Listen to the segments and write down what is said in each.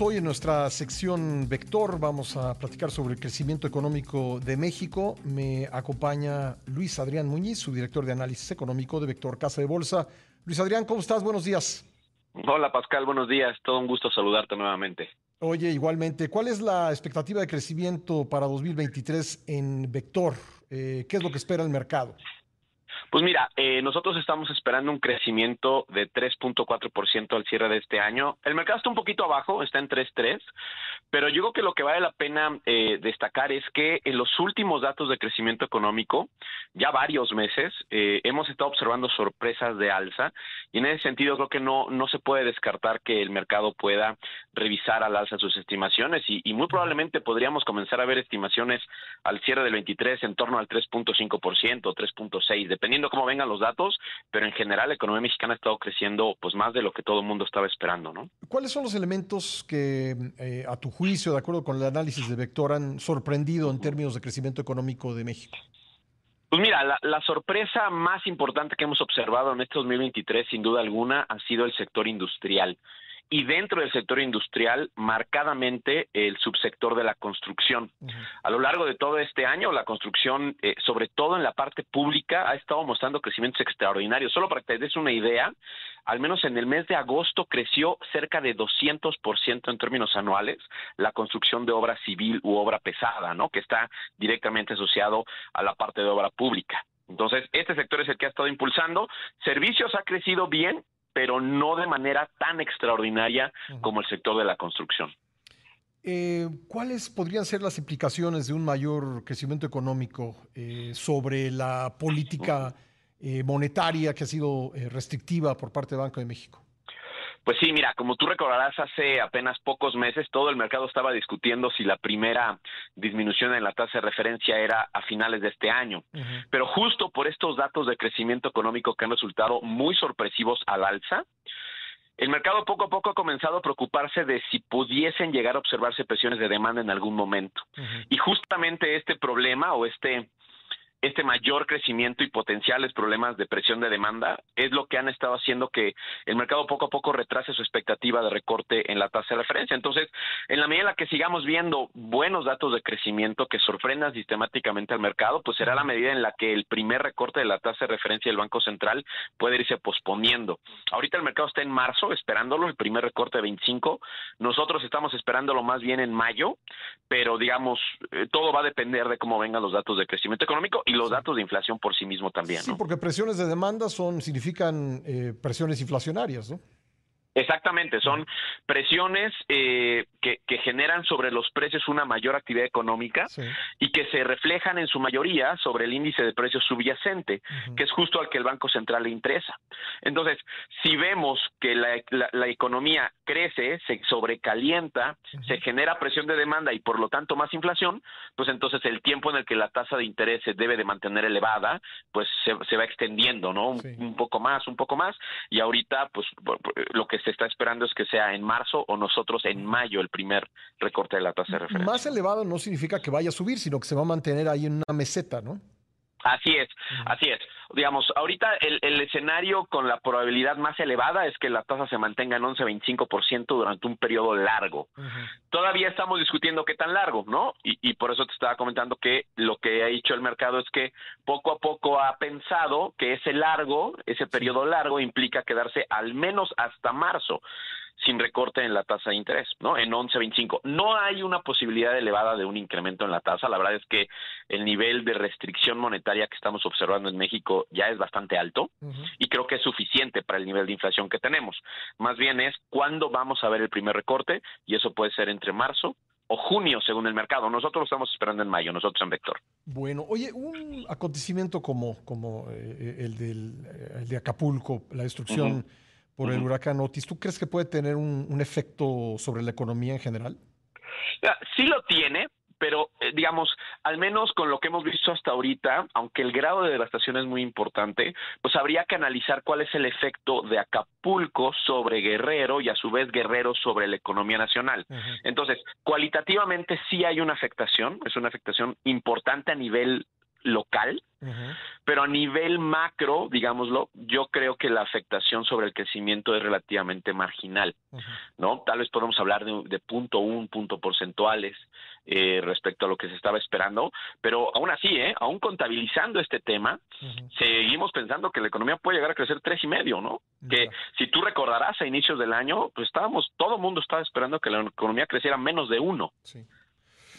Hoy en nuestra sección Vector vamos a platicar sobre el crecimiento económico de México. Me acompaña Luis Adrián Muñiz, su director de análisis económico de Vector Casa de Bolsa. Luis Adrián, ¿cómo estás? Buenos días. Hola Pascal, buenos días. Todo un gusto saludarte nuevamente. Oye, igualmente, ¿cuál es la expectativa de crecimiento para 2023 en Vector? Eh, ¿Qué es lo que espera el mercado? Pues mira, eh, nosotros estamos esperando un crecimiento de 3.4% al cierre de este año. El mercado está un poquito abajo, está en 3.3, pero yo creo que lo que vale la pena eh, destacar es que en los últimos datos de crecimiento económico, ya varios meses, eh, hemos estado observando sorpresas de alza y en ese sentido creo que no, no se puede descartar que el mercado pueda revisar al alza sus estimaciones y, y muy probablemente podríamos comenzar a ver estimaciones al cierre del 23 en torno al 3.5% o 3.6, dependiendo cómo vengan los datos, pero en general la economía mexicana ha estado creciendo pues más de lo que todo el mundo estaba esperando, ¿no? ¿Cuáles son los elementos que eh, a tu juicio, de acuerdo con el análisis de Vector, han sorprendido en términos de crecimiento económico de México? Pues mira, la, la, sorpresa más importante que hemos observado en este 2023, sin duda alguna, ha sido el sector industrial y dentro del sector industrial marcadamente el subsector de la construcción. A lo largo de todo este año, la construcción, eh, sobre todo en la parte pública, ha estado mostrando crecimientos extraordinarios. Solo para que te des una idea, al menos en el mes de agosto creció cerca de 200% en términos anuales la construcción de obra civil u obra pesada, ¿no? Que está directamente asociado a la parte de obra pública. Entonces, este sector es el que ha estado impulsando. Servicios ha crecido bien, pero no de manera tan extraordinaria como el sector de la construcción. Eh, ¿Cuáles podrían ser las implicaciones de un mayor crecimiento económico eh, sobre la política eh, monetaria que ha sido restrictiva por parte del Banco de México? Pues sí, mira, como tú recordarás, hace apenas pocos meses todo el mercado estaba discutiendo si la primera disminución en la tasa de referencia era a finales de este año. Pero justo por estos datos de crecimiento económico que han resultado muy sorpresivos al alza, el mercado poco a poco ha comenzado a preocuparse de si pudiesen llegar a observarse presiones de demanda en algún momento. Y justamente este problema o este este mayor crecimiento y potenciales problemas de presión de demanda es lo que han estado haciendo que el mercado poco a poco su expectativa de recorte en la tasa de referencia. Entonces, en la medida en la que sigamos viendo buenos datos de crecimiento que sorprendan sistemáticamente al mercado, pues será la medida en la que el primer recorte de la tasa de referencia del Banco Central puede irse posponiendo. Ahorita el mercado está en marzo esperándolo, el primer recorte de 25. Nosotros estamos esperándolo más bien en mayo, pero digamos, eh, todo va a depender de cómo vengan los datos de crecimiento económico y los datos de inflación por sí mismo también. Sí, porque presiones de demanda son significan eh, presiones inflacionarias, ¿no? Exactamente, son presiones eh, que, generan sobre los precios una mayor actividad económica y que se reflejan en su mayoría sobre el índice de precios subyacente, que es justo al que el Banco Central le interesa. Entonces, si vemos que la, economía crece, se sobrecalienta, se genera presión de demanda y por lo tanto más inflación, pues entonces el tiempo en el que la tasa de interés se debe de mantener elevada, pues se, va extendiendo, ¿no? Un, un, poco más, un poco más, y ahorita, pues lo que se está esperando es que sea en marzo o nosotros en mayo el primer recorte de la tasa de referencia. Más elevado no significa que vaya a subir, sino que se va a mantener ahí en una meseta, ¿no? Así es, así es. Digamos, ahorita el, el, escenario con la probabilidad más elevada es que la tasa se mantenga en 11-25% durante un periodo largo. Todavía estamos discutiendo qué tan largo, ¿no? Y, y, por eso te estaba comentando que lo que ha dicho el mercado es que poco a poco ha pensado que ese largo, ese periodo largo implica quedarse al menos hasta marzo sin recorte en la tasa de interés, ¿no? En 11.25. No hay una posibilidad elevada de un incremento en la tasa. La verdad es que el nivel de restricción monetaria que estamos observando en México ya es bastante alto y creo que es suficiente para el nivel de inflación que tenemos. Más bien es cuándo vamos a ver el primer recorte y eso puede ser entre marzo o junio, según el mercado. Nosotros lo estamos esperando en mayo, nosotros en Vector. Bueno, oye, un acontecimiento como, como eh, el, del, eh, el de Acapulco, la destrucción por el huracán Otis, ¿tú crees que puede tener un, efecto sobre la economía en general? Sí lo tiene, pero eh, digamos, al menos con lo que hemos visto hasta ahorita, aunque el grado de devastación es muy importante, pues habría que analizar cuál es el efecto de Acapulco sobre Guerrero y a su vez Guerrero sobre la economía nacional. Entonces, cualitativamente sí hay una afectación, es una afectación importante a nivel local, pero a nivel macro, digámoslo, yo creo que la afectación sobre el crecimiento es relativamente marginal, ¿no? Tal vez podemos hablar de, punto un, punto porcentuales eh, respecto a lo que se estaba esperando, pero aún así, ¿eh? Aún contabilizando este tema, seguimos pensando que la economía puede llegar a crecer tres y medio, ¿no? Que si tú recordarás a inicios del año, pues estábamos, todo el mundo estaba esperando que la economía creciera menos de uno. Sí.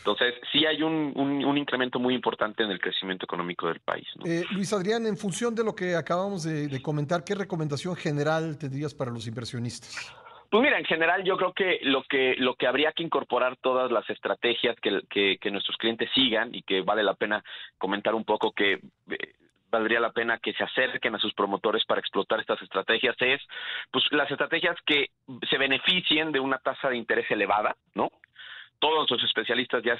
Entonces, sí hay un, un, incremento muy importante en el crecimiento económico del país. Eh, Luis Adrián, en función de lo que acabamos de, comentar, ¿qué recomendación general tendrías para los inversionistas? Pues mira, en general yo creo que lo que lo que habría que incorporar todas las estrategias que, que, nuestros clientes sigan y que vale la pena comentar un poco que eh, valdría la pena que se acerquen a sus promotores para explotar estas estrategias es pues las estrategias que se beneficien de una tasa de interés elevada, ¿no? Todos los especialistas ya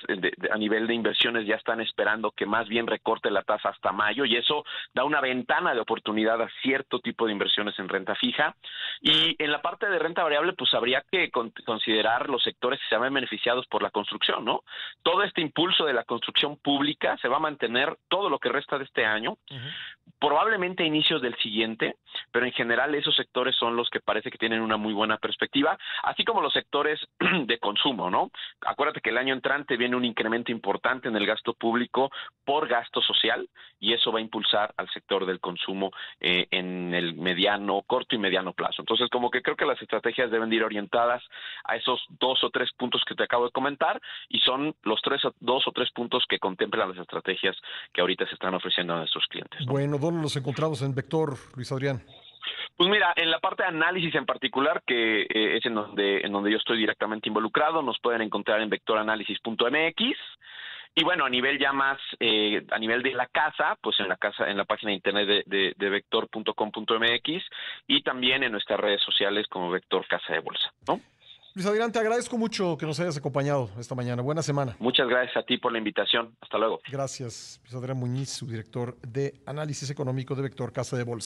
a nivel de inversiones ya están esperando que más bien recorte la tasa hasta mayo y eso da una ventana de oportunidad a cierto tipo de inversiones en renta fija y en la parte de renta variable pues habría que considerar los sectores que se ven beneficiados por la construcción, ¿no? Todo este impulso de la construcción pública se va a mantener todo lo que resta de este año, probablemente a inicios del siguiente, pero en general esos sectores son los que parece que tienen una muy buena perspectiva, así como los sectores de consumo, ¿no? Acuérdate que el año entrante viene un incremento importante en el gasto público por gasto social y eso va a impulsar al sector del consumo eh, en el mediano, corto y mediano plazo. Entonces, como que creo que las estrategias deben ir orientadas a esos dos o tres puntos que te acabo de comentar y son los tres, dos o tres puntos que contemplan las estrategias que ahorita se están ofreciendo a nuestros clientes. Bueno, ¿dónde los encontramos en Vector, Luis Adrián? Pues mira, en la parte de análisis en particular, que eh, es en donde, en donde yo estoy directamente involucrado, nos pueden encontrar en vectoranálisis.mx. Y bueno, a nivel ya más, eh, a nivel de la casa, pues en la casa, en la página de internet de, de, vector.com.mx y también en nuestras redes sociales como Vector Casa de Bolsa, ¿no? Luis Adrián, te agradezco mucho que nos hayas acompañado esta mañana. Buena semana. Muchas gracias a ti por la invitación. Hasta luego. Gracias, Luis Adrián Muñiz, su director de análisis económico de Vector Casa de Bolsa.